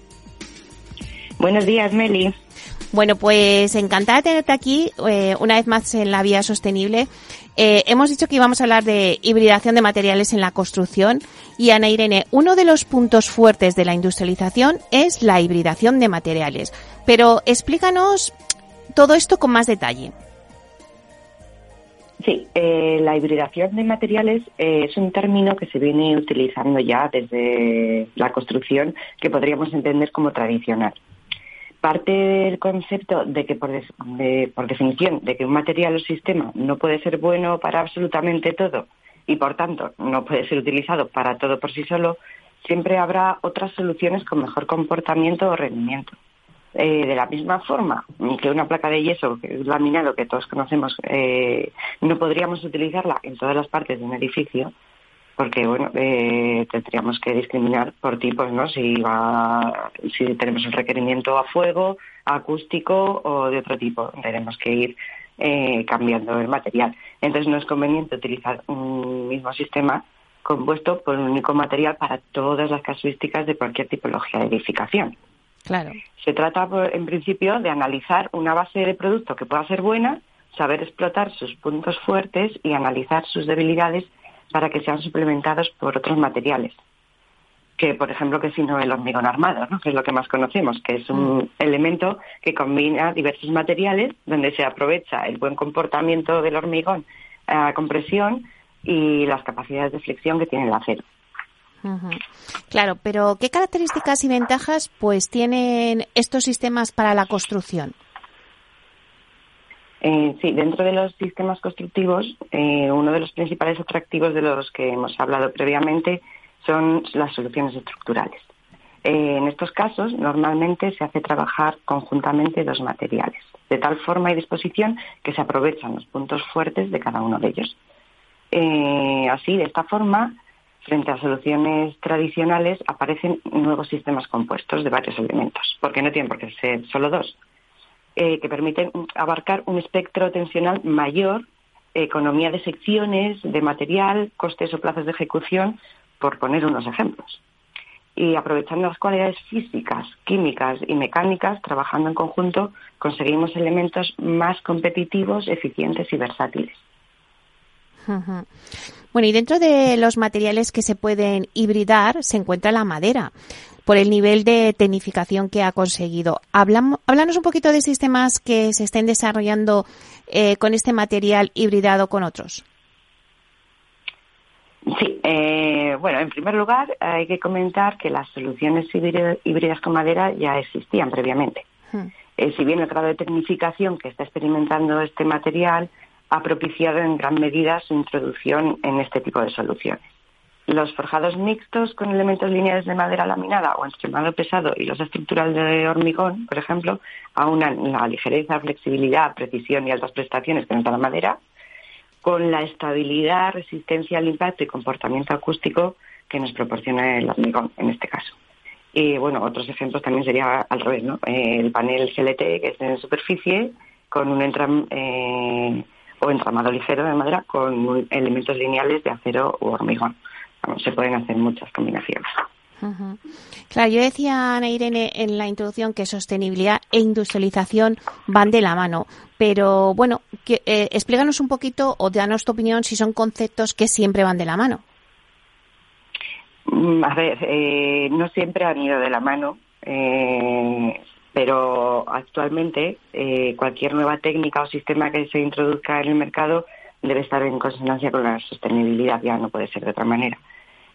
Buenos días, Meli. Bueno, pues encantada de tenerte aquí eh, una vez más en la vía sostenible. Eh, hemos dicho que íbamos a hablar de hibridación de materiales en la construcción y Ana Irene, uno de los puntos fuertes de la industrialización es la hibridación de materiales. Pero explícanos todo esto con más detalle. Sí, eh, la hibridación de materiales es un término que se viene utilizando ya desde la construcción que podríamos entender como tradicional parte del concepto de que por, por definición de que un material o sistema no puede ser bueno para absolutamente todo y por tanto no puede ser utilizado para todo por sí solo, siempre habrá otras soluciones con mejor comportamiento o rendimiento. Eh, de la misma forma que una placa de yeso, que es laminado, que todos conocemos, eh, no podríamos utilizarla en todas las partes de un edificio, porque bueno eh, tendríamos que discriminar por tipos no si va si tenemos un requerimiento a fuego acústico o de otro tipo. Tenemos que ir eh, cambiando el material. Entonces no es conveniente utilizar un mismo sistema compuesto por un único material para todas las casuísticas de cualquier tipología de edificación. Claro. Se trata en principio de analizar una base de producto que pueda ser buena saber explotar sus puntos fuertes y analizar sus debilidades para que sean suplementados por otros materiales. Que, por ejemplo, que si no el hormigón armado, ¿no? que es lo que más conocemos, que es un mm. elemento que combina diversos materiales donde se aprovecha el buen comportamiento del hormigón a compresión y las capacidades de flexión que tiene el acero. Claro, pero ¿qué características y ventajas pues tienen estos sistemas para la construcción? Eh, sí, dentro de los sistemas constructivos, eh, uno de los principales atractivos de los que hemos hablado previamente son las soluciones estructurales. Eh, en estos casos, normalmente se hace trabajar conjuntamente dos materiales, de tal forma y disposición que se aprovechan los puntos fuertes de cada uno de ellos. así, de esta forma, frente a soluciones tradicionales, aparecen nuevos sistemas compuestos de varios elementos, porque no tienen por qué ser solo dos eh, que permiten abarcar un espectro tensional mayor, economía de secciones, de material, costes o plazos de ejecución, por poner unos ejemplos. Y aprovechando las cualidades físicas, químicas y mecánicas, trabajando en conjunto, conseguimos elementos más competitivos, eficientes y versátiles. Bueno, y dentro de los materiales que se pueden hibridar se encuentra la madera por el nivel de tecnificación que ha conseguido. háblanos un poquito de sistemas que se estén desarrollando eh, con este material hibridado con otros. Sí, eh, bueno, en primer lugar hay que comentar que las soluciones híbridas con madera ya existían previamente. Hmm. Eh, si bien el grado de tecnificación que está experimentando este material ha propiciado en gran medida su introducción en este tipo de soluciones. Los forjados mixtos con elementos lineales de madera laminada o extremado pesado y los estructural de hormigón, por ejemplo, aunan la ligereza, flexibilidad, precisión y altas prestaciones que nos da la madera con la estabilidad, resistencia al impacto y comportamiento acústico que nos proporciona el hormigón en este caso. Y bueno, otros ejemplos también sería al revés, ¿no? El panel GLT que es en superficie con un entram, eh, o entramado ligero de madera con elementos lineales de acero u hormigón se pueden hacer muchas combinaciones. Claro, yo decía, Ana Irene, en la introducción que sostenibilidad e industrialización van de la mano. Pero bueno, que, eh, explícanos un poquito o danos tu opinión si son conceptos que siempre van de la mano. Mm, a ver, eh, no siempre han ido de la mano, eh, pero actualmente cualquier nueva técnica o sistema que se introduzca en el mercado debe estar en consonancia con la sostenibilidad, ya no puede ser de otra manera.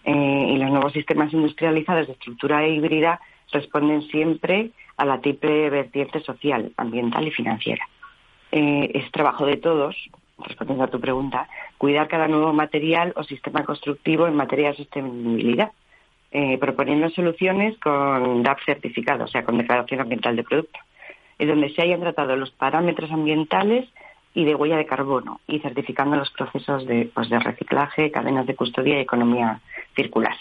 Eh, y los nuevos sistemas industrializados de estructura híbrida responden siempre a la triple vertiente social, ambiental y financiera. eh, es trabajo de todos, respondiendo a tu pregunta, cuidar cada nuevo material o sistema constructivo en materia de sostenibilidad, eh, proponiendo soluciones con DAP certificado, o sea, con declaración ambiental de producto, en donde se hayan tratado los parámetros ambientales y de huella de carbono y certificando los procesos de, pues, de reciclaje, cadenas de custodia y economía circular.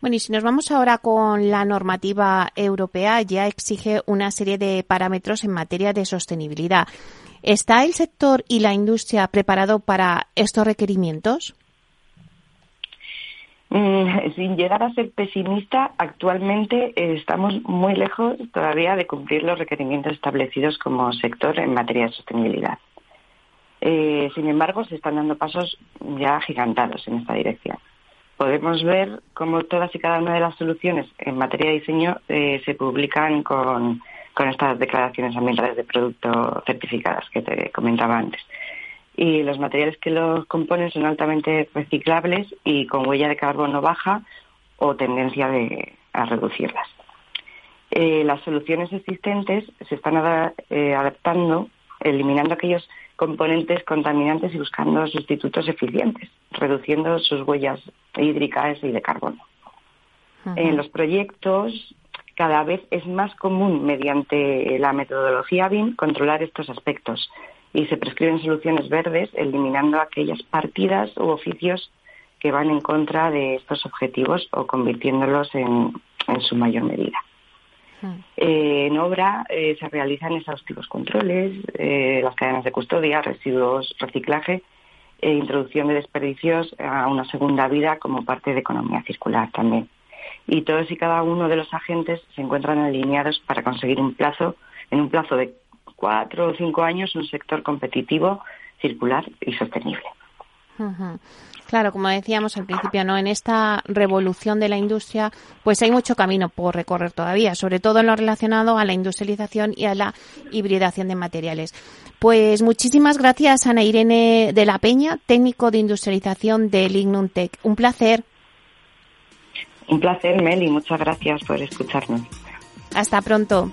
Bueno, y si nos vamos ahora con la normativa europea, ya exige una serie de parámetros en materia de sostenibilidad. ¿Está el sector y la industria preparado para estos requerimientos? Mm, sin llegar a ser pesimista, actualmente estamos muy lejos todavía de cumplir los requerimientos establecidos como sector en materia de sostenibilidad. Eh, sin embargo, se están dando pasos ya gigantados en esta dirección. Podemos ver cómo todas y cada una de las soluciones en materia de diseño eh, se publican con, con estas declaraciones ambientales de producto certificadas que te comentaba antes y los materiales que los componen son altamente reciclables y con huella de carbono baja o tendencia a reducirlas. Eh, las soluciones existentes se están eh, adaptando, eliminando aquellos componentes contaminantes y buscando sustitutos eficientes, reduciendo sus huellas hídricas y de carbono. En los proyectos cada vez es más común mediante la metodología BIM controlar estos aspectos, y se prescriben soluciones verdes, eliminando aquellas partidas u oficios que van en contra de estos objetivos o convirtiéndolos en, su mayor medida. Hmm. Eh, en obra eh, se realizan exhaustivos controles, eh, las cadenas de custodia, residuos, reciclaje e introducción de desperdicios a una segunda vida como parte de economía circular también. Y todos y cada uno de los agentes se encuentran alineados para conseguir un plazo, en un plazo de cuatro o cinco años un sector competitivo, circular y sostenible. Claro, como decíamos al principio, ¿no? En esta revolución de la industria, pues hay mucho camino por recorrer todavía, sobre todo en lo relacionado a la industrialización y a la hibridación de materiales. Pues muchísimas gracias, Ana Irene de la Peña, técnico de industrialización de Lignum Tech. Un placer. Un placer, Meli. Muchas gracias por escucharnos. Hasta pronto.